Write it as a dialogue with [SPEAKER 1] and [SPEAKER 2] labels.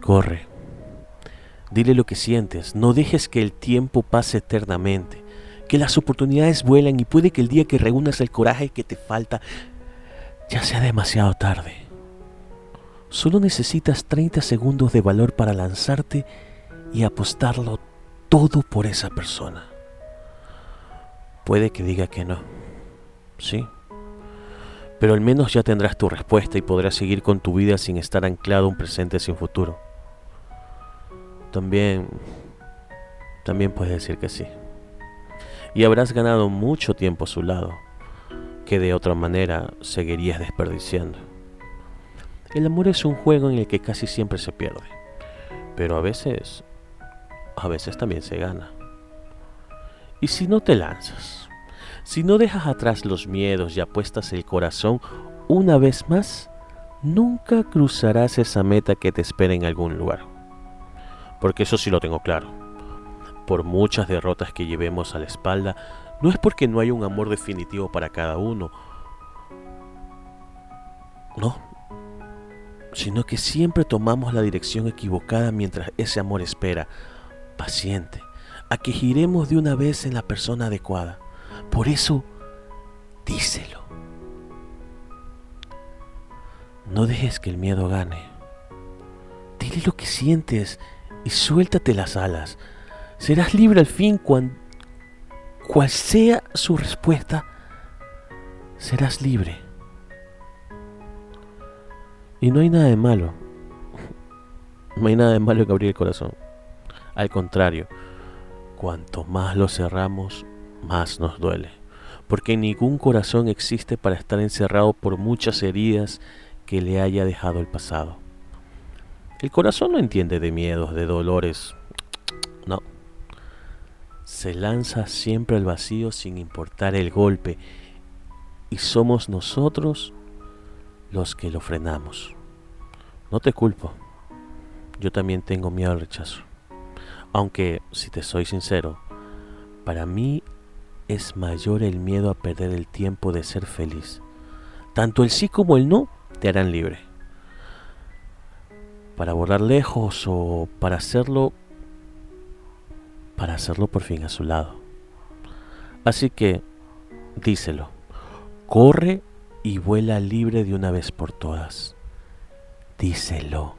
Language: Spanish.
[SPEAKER 1] Corre. Dile lo que sientes. No dejes que el tiempo pase eternamente. Que las oportunidades vuelan y puede que el día que reúnas el coraje que te falta ya sea demasiado tarde. Solo necesitas 30 segundos de valor para lanzarte y apostarlo todo por esa persona. Puede que diga que no. Sí. Pero al menos ya tendrás tu respuesta y podrás seguir con tu vida sin estar anclado a un presente sin futuro también, también puedes decir que sí. Y habrás ganado mucho tiempo a su lado, que de otra manera seguirías desperdiciando. El amor es un juego en el que casi siempre se pierde, pero a veces, a veces también se gana. Y si no te lanzas, si no dejas atrás los miedos y apuestas el corazón una vez más, nunca cruzarás esa meta que te espera en algún lugar. Porque eso sí lo tengo claro. Por muchas derrotas que llevemos a la espalda, no es porque no hay un amor definitivo para cada uno, no, sino que siempre tomamos la dirección equivocada mientras ese amor espera, paciente, a que giremos de una vez en la persona adecuada. Por eso, díselo. No dejes que el miedo gane. Dile lo que sientes y suéltate las alas. Serás libre al fin cuando cual sea su respuesta, serás libre. Y no hay nada de malo. No hay nada de malo en abrir el corazón. Al contrario, cuanto más lo cerramos, más nos duele. Porque ningún corazón existe para estar encerrado por muchas heridas que le haya dejado el pasado. El corazón no entiende de miedos, de dolores. No. Se lanza siempre al vacío sin importar el golpe. Y somos nosotros los que lo frenamos. No te culpo. Yo también tengo miedo al rechazo. Aunque, si te soy sincero, para mí es mayor el miedo a perder el tiempo de ser feliz. Tanto el sí como el no te harán libre para volar lejos o para hacerlo para hacerlo por fin a su lado. Así que díselo. Corre y vuela libre de una vez por todas. Díselo.